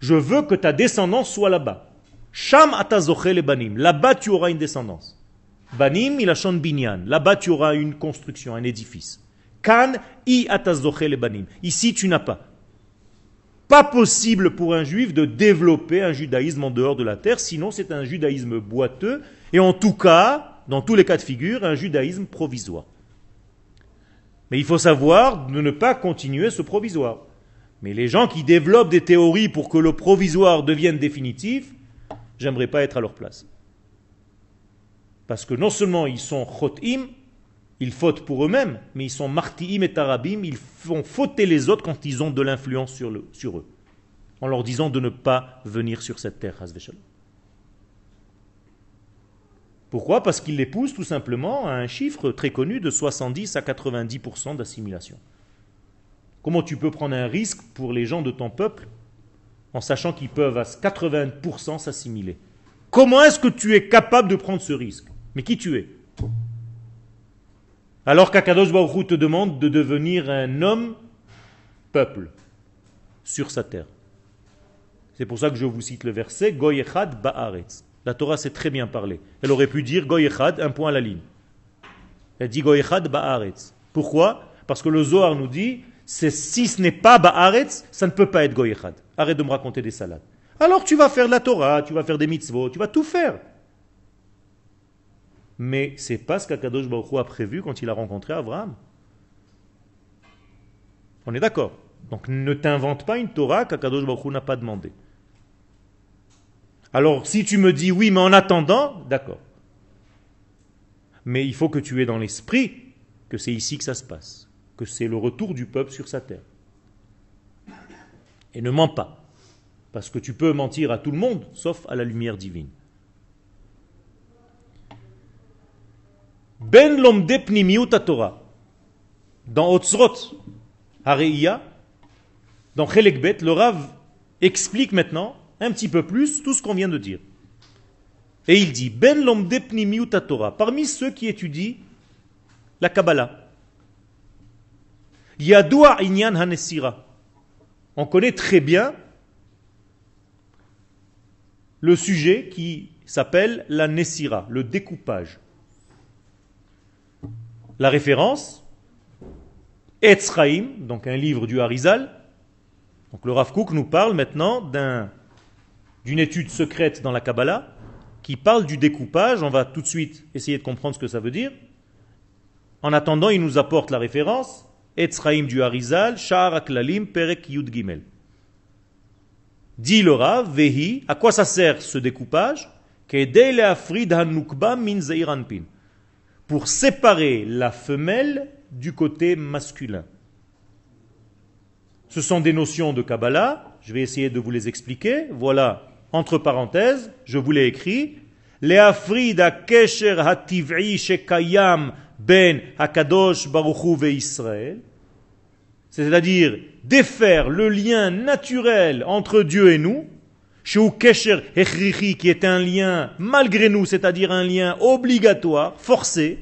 je veux que ta descendance soit là-bas. Sham atazoche le banim. Là-bas, tu auras une descendance. Banim, il a binyan. Là-bas, tu auras une construction, un édifice. Kan, i atazoche le banim. Ici, tu n'as pas. Pas possible pour un juif de développer un judaïsme en dehors de la terre, sinon c'est un judaïsme boiteux, et en tout cas, dans tous les cas de figure, un judaïsme provisoire. Mais il faut savoir de ne pas continuer ce provisoire. Mais les gens qui développent des théories pour que le provisoire devienne définitif, j'aimerais pas être à leur place. Parce que non seulement ils sont chotim, ils fautent pour eux-mêmes, mais ils sont martiim et tarabim, ils font fauter les autres quand ils ont de l'influence sur, eux, en leur disant de ne pas venir sur cette terre. Pourquoi? Parce qu'ils les poussent tout simplement à un chiffre très connu de 70 à 90% d'assimilation. Comment tu peux prendre un risque pour les gens de ton peuple en sachant qu'ils peuvent à 80% s'assimiler? Comment est-ce que tu es capable de prendre ce risque? Mais qui tu es? Alors qu'Akadosh Baruch Hu te demande de devenir un homme peuple sur sa terre. C'est pour ça que je vous cite le verset Goy echad ba'aretz. La Torah sait très bien parler. Elle aurait pu dire Goy echad, un point à la ligne. Elle dit Goy echad ba'aretz. Pourquoi? Parce que le Zohar nous dit si ce n'est pas ba'aretz, ça ne peut pas être Goy echad. Arrête de me raconter des salades. Alors tu vas faire de la Torah, tu vas faire des mitzvot, tu vas tout faire. Mais c'est pas ce qu'Akadosh Baruch a prévu quand il a rencontré Abraham. On est d'accord. Donc ne t'invente pas une Torah qu'Akadosh Baruch n'a pas demandé. Alors si tu me dis oui, mais en attendant, d'accord. Mais il faut que tu aies dans l'esprit que c'est ici que ça se passe, que c'est le retour du peuple sur sa terre. Et ne mens pas, parce que tu peux mentir à tout le monde, sauf à la lumière divine. Ben lomde pnimiut Torah. Dans Otzrot, Hareia, dans Chelekbet, le Rav explique maintenant un petit peu plus tout ce qu'on vient de dire. Et il dit Ben lomde pnimiut Torah. Parmi ceux qui étudient la Kabbalah, Yadua inyan hanesira. On connaît très bien le sujet qui s'appelle la Nessira, le découpage. La référence, Etzraim, donc un livre du Harizal. Donc le Rav Kook nous parle maintenant d'un- d'une étude secrète dans la Kabbalah qui parle du découpage. On va tout de suite essayer de comprendre ce que ça veut dire. En attendant, il nous apporte la référence, Etzraim du Harizal, Sha'ar Aklalim, Perek Yud Gimel. Dit le Rav, Vehi, à quoi ça sert ce découpage? Kedei le'afrid hanukba min. Pour séparer la femelle du côté masculin. Ce sont des notions de Kabbalah, je vais essayer de vous les expliquer. Voilà, entre parenthèses, je vous l'ai écrit. Le'afrid kesher hativ'i shekayam ben hakadosh baruchu ve'Israël. C'est-à-dire défaire le lien naturel entre Dieu et nous, chez Kesher Echrichi, qui est un lien malgré nous, c'est-à-dire un lien obligatoire, forcé,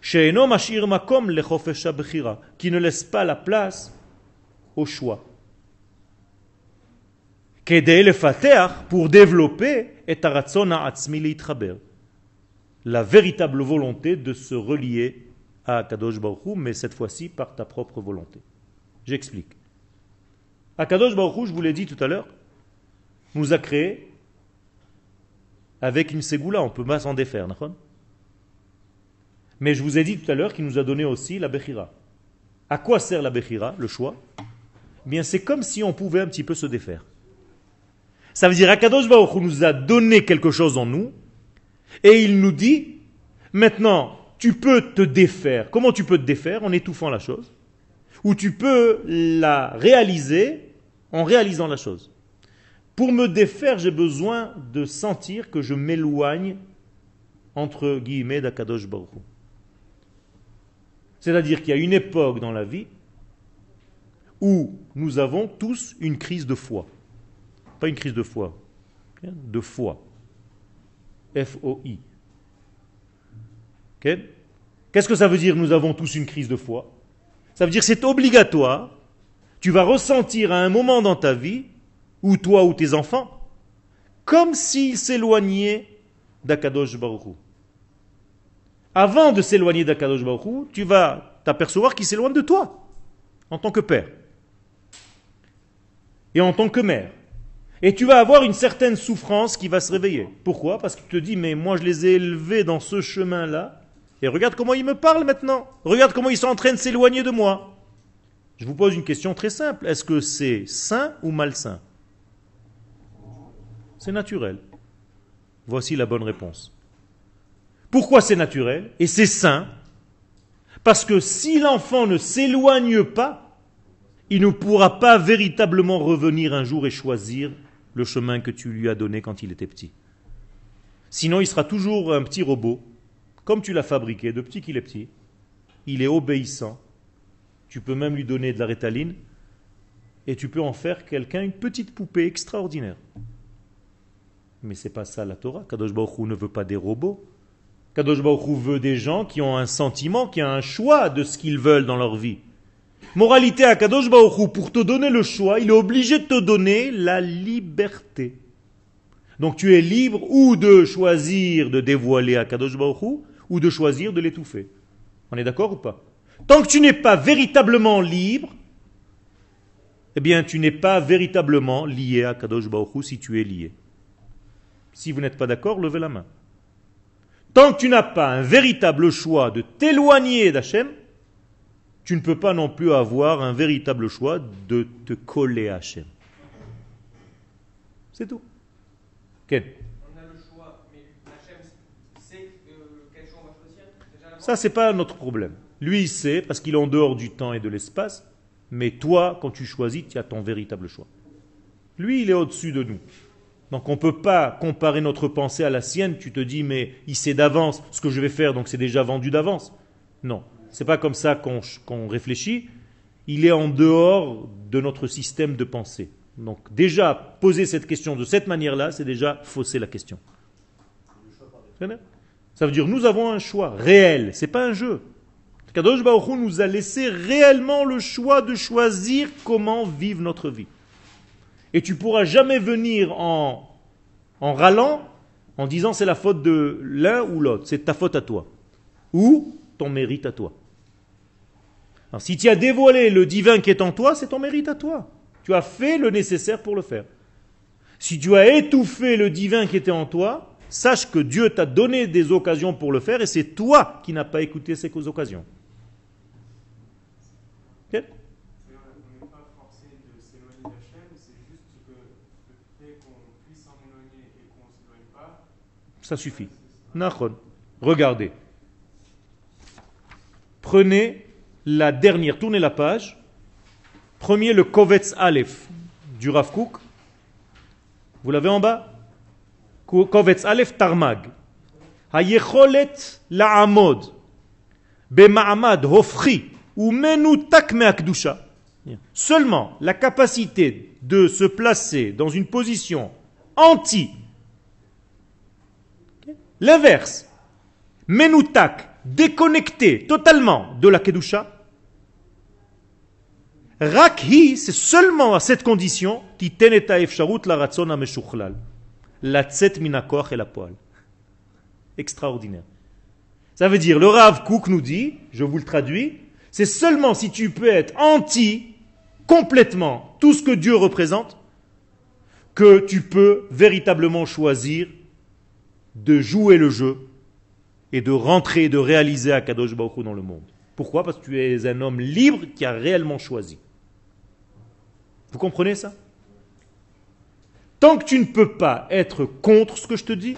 chez Enom Ashir Makom Lechofesh HaBechira, qui ne laisse pas la place au choix. Kedei pour développer et aratzon ha'atzmi leitchaber. La véritable volonté de se relier à Kadosh Baruch mais cette fois-ci par ta propre volonté. J'explique. Akadosh Baruch je vous l'ai dit tout à l'heure, nous a créé avec une ségoula, on ne peut pas s'en défaire. Mais je vous ai dit tout à l'heure qu'il nous a donné aussi la Bechira. À quoi sert la Bechira, le choix? Eh Bien, c'est comme si on pouvait un petit peu se défaire. Ça veut dire Akadosh Baruch nous a donné quelque chose en nous, et il nous dit, maintenant, tu peux te défaire. Comment tu peux te défaire? En étouffant la chose. Ou tu peux la réaliser en réalisant la chose. Pour me défaire, j'ai besoin de sentir que je m'éloigne entre guillemets d'Akadosh Baruch C'est-à-dire qu'il y a une époque dans la vie où nous avons tous une crise de foi. Pas une crise de foi, hein, de foi. F-O-I. Qu'est-ce que ça veut dire nous avons tous une crise de foi? Ça veut dire c'est obligatoire. Tu vas ressentir à un moment dans ta vie, ou toi ou tes enfants, comme s'ils s'éloignaient d'Akadosh Baruch Avant de s'éloigner d'Akadosh Baruch tu vas t'apercevoir qu'ils s'éloignent de toi, en tant que père, et en tant que mère. Et tu vas avoir une certaine souffrance qui va se réveiller. Pourquoi? Parce que tu te dis, mais moi je les ai élevés dans ce chemin-là, et regarde comment ils me parlent maintenant. Regarde comment ils sont en train de s'éloigner de moi. Je vous pose une question très simple. Est-ce que c'est sain ou malsain? C'est naturel. Voici la bonne réponse. Pourquoi c'est naturel et c'est sain? Parce que si l'enfant ne s'éloigne pas, il ne pourra pas véritablement revenir un jour et choisir le chemin que tu lui as donné quand il était petit. Sinon, il sera toujours un petit robot, comme tu l'as fabriqué, de petit qu'il est petit. Il est obéissant. Tu peux même lui donner de la rétaline et tu peux en faire quelqu'un une petite poupée extraordinaire. Mais c'est pas ça la Torah. Kadosh Baruch ne veut pas des robots. Kadosh Baruch veut des gens qui ont un sentiment, qui ont un choix de ce qu'ils veulent dans leur vie. Moralité à Kadosh Baruch pour te donner le choix, il est obligé de te donner la liberté. Donc tu es libre ou de choisir de dévoiler à Kadosh Baruch ou de choisir de l'étouffer. On est d'accord ou pas? Tant que tu n'es pas véritablement libre, eh bien tu n'es pas véritablement lié à Kadosh Baruch si tu es lié. Si vous n'êtes pas d'accord, levez la main. Tant que tu n'as pas un véritable choix de t'éloigner d'Hachem, tu ne peux pas non plus avoir un véritable choix de te coller à Hachem. C'est tout. Quel Ça, c'est pas notre problème. Lui, il sait, parce qu'il est en dehors du temps et de l'espace, mais toi, quand tu choisis, tu as ton véritable choix. Lui, il est au-dessus de nous. Donc on ne peut pas comparer notre pensée à la sienne. Tu te dis, mais il sait d'avance ce que je vais faire, donc c'est déjà vendu d'avance. Non, c'est pas comme ça qu'on réfléchit. Il est en dehors de notre système de pensée. Donc déjà, poser cette question de cette manière-là, c'est déjà fausser la question. Ça veut dire nous avons un choix réel, c'est pas un jeu. Kadosh Baruch nous a laissé réellement le choix de choisir comment vivre notre vie. Et tu pourras jamais venir en, en râlant, en disant c'est la faute de l'un ou l'autre, c'est ta faute à toi. Ou ton mérite à toi. Alors, si tu as dévoilé le divin qui est en toi, c'est ton mérite à toi. Tu as fait le nécessaire pour le faire. Si tu as étouffé le divin qui était en toi, sache que Dieu t'a donné des occasions pour le faire et c'est toi qui n'as pas écouté ces occasions. Ça suffit. Regardez. Prenez la dernière, tournez la page. Premier, le Kovetz Aleph du Rav Vous l'avez en bas? Kovetz Aleph Tarmag. Hayecholet la'amod. Bema'amad hofri. Ou. Seulement la capacité de se placer dans une position anti. L'inverse. Menutak, déconnecté totalement de la Kedusha, Rakhi, c'est seulement à cette condition, titen et la ratzon ameshukhlal. La tset minakoch et la poil. Extraordinaire. Ça veut dire, le Rav Kook nous dit, je vous le traduis, c'est seulement si tu peux être anti complètement tout ce que Dieu représente que tu peux véritablement choisir de jouer le jeu et de rentrer, de réaliser Akadosh Baruch dans le monde. Pourquoi? Parce que tu es un homme libre qui a réellement choisi. Vous comprenez ça? Tant que tu ne peux pas être contre ce que je te dis,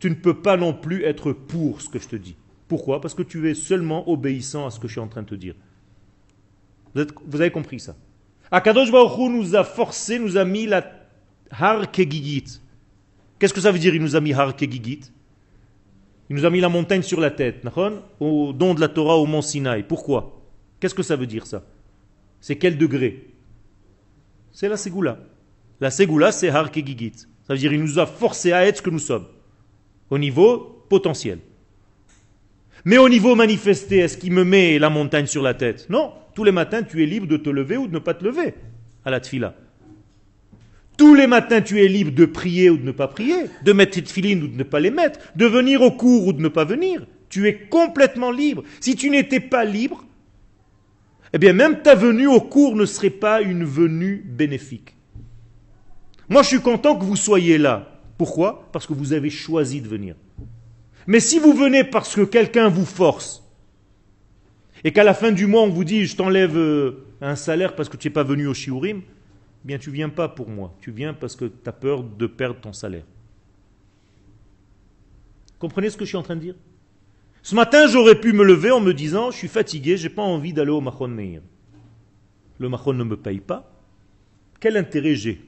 tu ne peux pas non plus être pour ce que je te dis. Pourquoi? Parce que tu es seulement obéissant à ce que je suis en train de te dire. Vous, avez compris ça? Akadosh Baruch nous a forcé, nous a mis la har kegigit. Qu'est-ce que ça veut dire il nous a mis har kegigit? Il nous a mis la montagne sur la tête, au don de la Torah au mont Sinaï. Pourquoi? Qu'est-ce que ça veut dire ça? C'est quel degré? C'est la Ségoula. La Ségoula, c'est har kegigit. Ça veut dire il nous a forcé à être ce que nous sommes, au niveau potentiel. Mais au niveau manifesté, est-ce qu'il me met la montagne sur la tête? Non. Tous les matins, tu es libre de te lever ou de ne pas te lever à la tfila. Tous les matins, tu es libre de prier ou de ne pas prier, de mettre tes tefilines ou de ne pas les mettre, de venir au cours ou de ne pas venir. Tu es complètement libre. Si tu n'étais pas libre, eh bien même ta venue au cours ne serait pas une venue bénéfique. Moi, je suis content que vous soyez là. Pourquoi? Parce que vous avez choisi de venir. Mais si vous venez parce que quelqu'un vous force, et qu'à la fin du mois on vous dit je t'enlève euh, un salaire parce que tu n'es pas venu au shiurim, bien tu viens pas pour moi, tu viens parce que tu as peur de perdre ton salaire. Comprenez ce que je suis en train de dire? Ce matin, j'aurais pu me lever en me disant je suis fatigué, j'ai pas envie d'aller au Mahon Meir. Le Mahon ne me paye pas. Quel intérêt j'ai?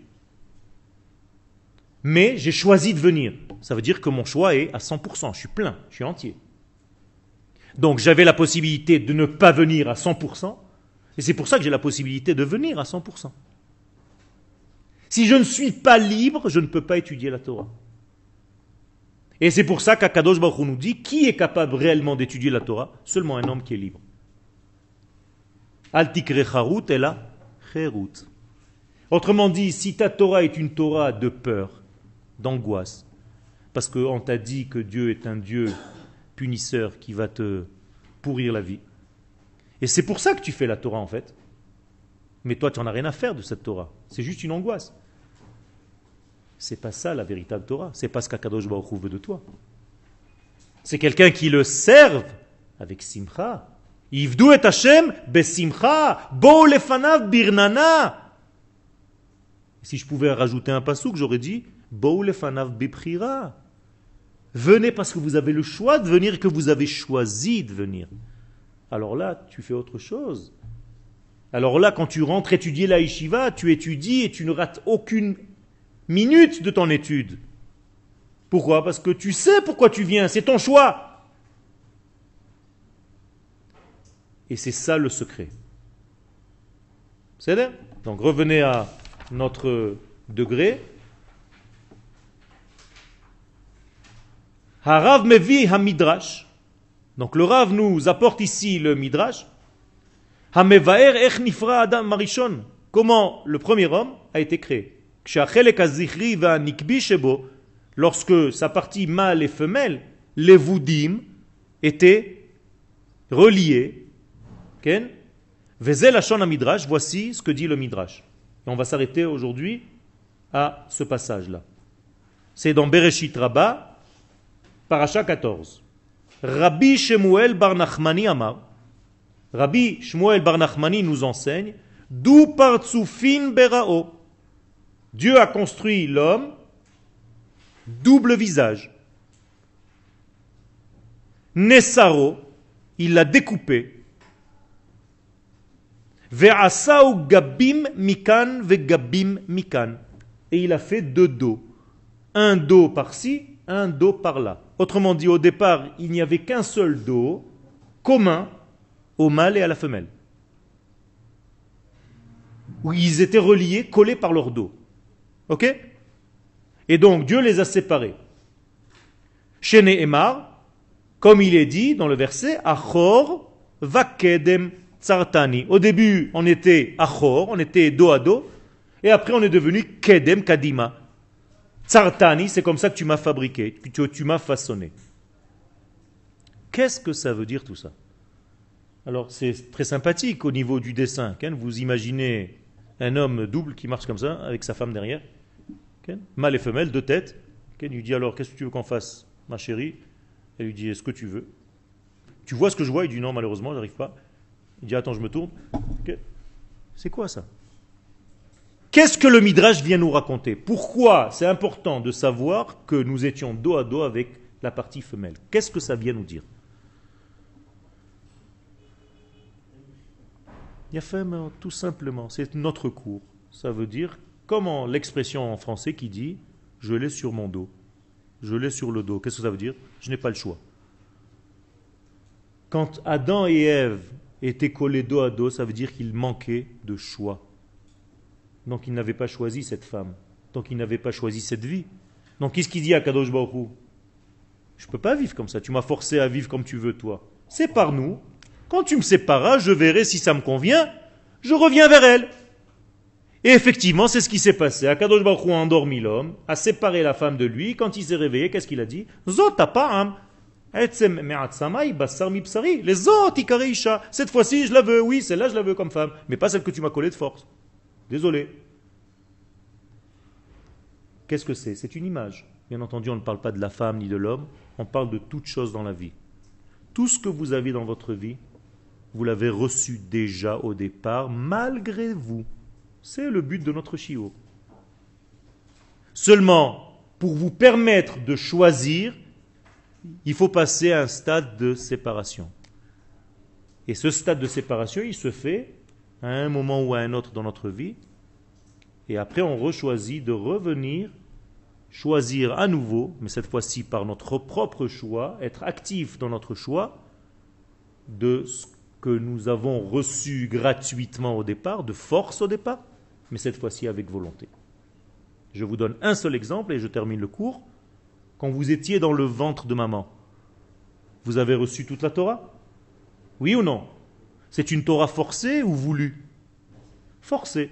Mais j'ai choisi de venir. Ça veut dire que mon choix est à 100%, je suis plein, je suis entier. Donc j'avais la possibilité de ne pas venir à 100%, et c'est pour ça que j'ai la possibilité de venir à 100%. Si je ne suis pas libre, je ne peux pas étudier la Torah. Et c'est pour ça qu'Akadosh Baruch nous dit qui est capable réellement d'étudier la Torah? Seulement un homme qui est libre. Altikre charut et la Autrement dit, si ta Torah est une Torah de peur, d'angoisse, parce qu'on t'a dit que Dieu est un Dieu punisseur qui va te pourrir la vie, et c'est pour ça que tu fais la Torah en fait, mais toi tu n'en as rien à faire de cette Torah, c'est juste une angoisse. C'est pas ça la véritable Torah. C'est pas ce qu'Akadosh Baruch veut de toi. C'est quelqu'un qui le serve avec simcha. Yivdu et Hashem besimcha. Bo lefanav birnana. Si je pouvais rajouter un pasouk, j'aurais dit Bo lefanav biprira. Venez parce que vous avez le choix de venir et que vous avez choisi de venir. Alors là, tu fais autre chose. Alors là, quand tu rentres étudier la yeshiva, tu étudies et tu ne rates aucune minutes de ton étude. Pourquoi? Parce que tu sais pourquoi tu viens, c'est ton choix. Et c'est ça le secret. C'est Donc revenez à notre degré. Harav mevi hamidrash. Donc le Rav nous apporte ici le midrash. Hamevaer ech nifra adam marishon. Comment le premier homme a été créé? Lorsque sa partie mâle et femelle, les voudim, étaient reliés. midrash, voici ce que dit le midrash. Et on va s'arrêter aujourd'hui à ce passage-là. C'est dans Bereshit Rabbah, paracha 14. Rabbi Shemuel Bar Nachmani Amar, Rabbi Shemuel Bar Nachmani nous enseigne, d'où partsufin berao? Dieu a construit l'homme double visage. Nessaro, il l'a découpé. Ve'asau gabim mikan gabim mikan. Et il a fait deux dos. Un dos par-ci, un dos par-là. Autrement dit, au départ, il n'y avait qu'un seul dos commun au mâle et à la femelle. Où ils étaient reliés, collés par leur dos. Ok? Et donc Dieu les a séparés. Chez Emar, comme il est dit dans le verset, Achor vakedem Tsartani. Au début, on était achor, on était dos à dos, et après on est devenu kedem kadima. Tsartani, c'est comme ça que tu m'as fabriqué, que tu, m'as façonné. Qu'est-ce que ça veut dire tout ça? Alors c'est très sympathique au niveau du dessin. Ken. Vous imaginez un homme double qui marche comme ça, avec sa femme derrière. Mâle et femelle, deux têtes. Ken lui dit alors, qu'est-ce que tu veux qu'on fasse, ma chérie? Elle lui dit, est-ce que tu veux? Tu vois ce que je vois? Il dit, non, malheureusement, j'arrive pas. Il dit, attends, je me tourne. C'est quoi ça? Qu'est-ce que le Midrash vient nous raconter? Pourquoi c'est important de savoir que nous étions dos à dos avec la partie femelle? Qu'est-ce que ça vient nous dire? Il y a fait, mais tout simplement, c'est notre cours. Ça veut dire, comment l'expression en français qui dit je l'ai sur mon dos, je l'ai sur le dos, qu'est-ce que ça veut dire? Je n'ai pas le choix. Quand Adam et Ève étaient collés dos à dos, ça veut dire qu'ils manquaient de choix. Donc ils n'avaient pas choisi cette femme. Donc ils n'avaient pas choisi cette vie. Donc qu'est-ce qu'il dit à Kadosh Baruch Je ne peux pas vivre comme ça. Tu m'as forcé à vivre comme tu veux, toi. C'est par nous. Quand tu me sépareras, je verrai si ça me convient. Je reviens vers elle. Et effectivement, c'est ce qui s'est passé. Akadosh Baruch a endormi l'homme, a séparé la femme de lui. Quand il s'est réveillé, qu'est-ce qu'il a dit? Les autres, Cette fois-ci, je la veux. Oui, celle-là, je la veux comme femme. Mais pas celle que tu m'as collée de force. Désolé. Qu'est-ce que c'est? C'est une image. Bien entendu, on ne parle pas de la femme ni de l'homme, on parle de toute chose dans la vie. Tout ce que vous avez dans votre vie, vous l'avez reçu déjà au départ, malgré vous. C'est le but de notre chiot. Seulement, pour vous permettre de choisir, il faut passer à un stade de séparation. Et ce stade de séparation, il se fait à un moment ou à un autre dans notre vie. Et après, on rechoisit de revenir, choisir à nouveau, mais cette fois-ci par notre propre choix, être actif dans notre choix de ce que nous avons reçu gratuitement au départ, de force au départ, mais cette fois-ci avec volonté. Je vous donne un seul exemple et je termine le cours. Quand vous étiez dans le ventre de maman, vous avez reçu toute la Torah? Oui ou non? C'est une Torah forcée ou voulue? Forcée.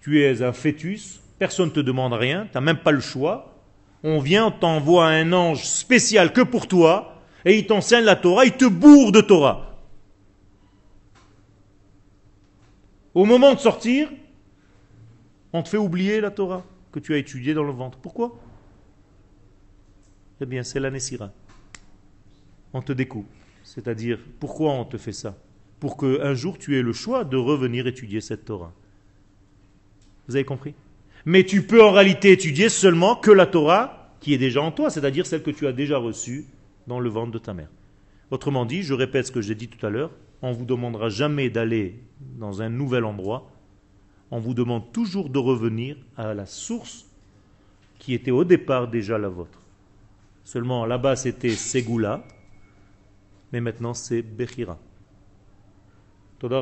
Tu es un fœtus, personne ne te demande rien, tu n'as même pas le choix. On vient, on t'envoie un ange spécial que pour toi, et il t'enseigne la Torah, il te bourre de Torah. Au moment de sortir, on te fait oublier la Torah que tu as étudiée dans le ventre. Pourquoi? Eh bien, c'est la Nessira. On te découpe. C'est-à-dire, pourquoi on te fait ça? Pour qu'un jour tu aies le choix de revenir étudier cette Torah. Vous avez compris? Mais tu peux en réalité étudier seulement que la Torah qui est déjà en toi, c'est-à-dire celle que tu as déjà reçue dans le ventre de ta mère. Autrement dit, je répète ce que j'ai dit tout à l'heure, on vous demandera jamais d'aller dans un nouvel endroit, on vous demande toujours de revenir à la source qui était au départ déjà la vôtre. Seulement là-bas c'était Ségoula, mais maintenant c'est Bechira. Toda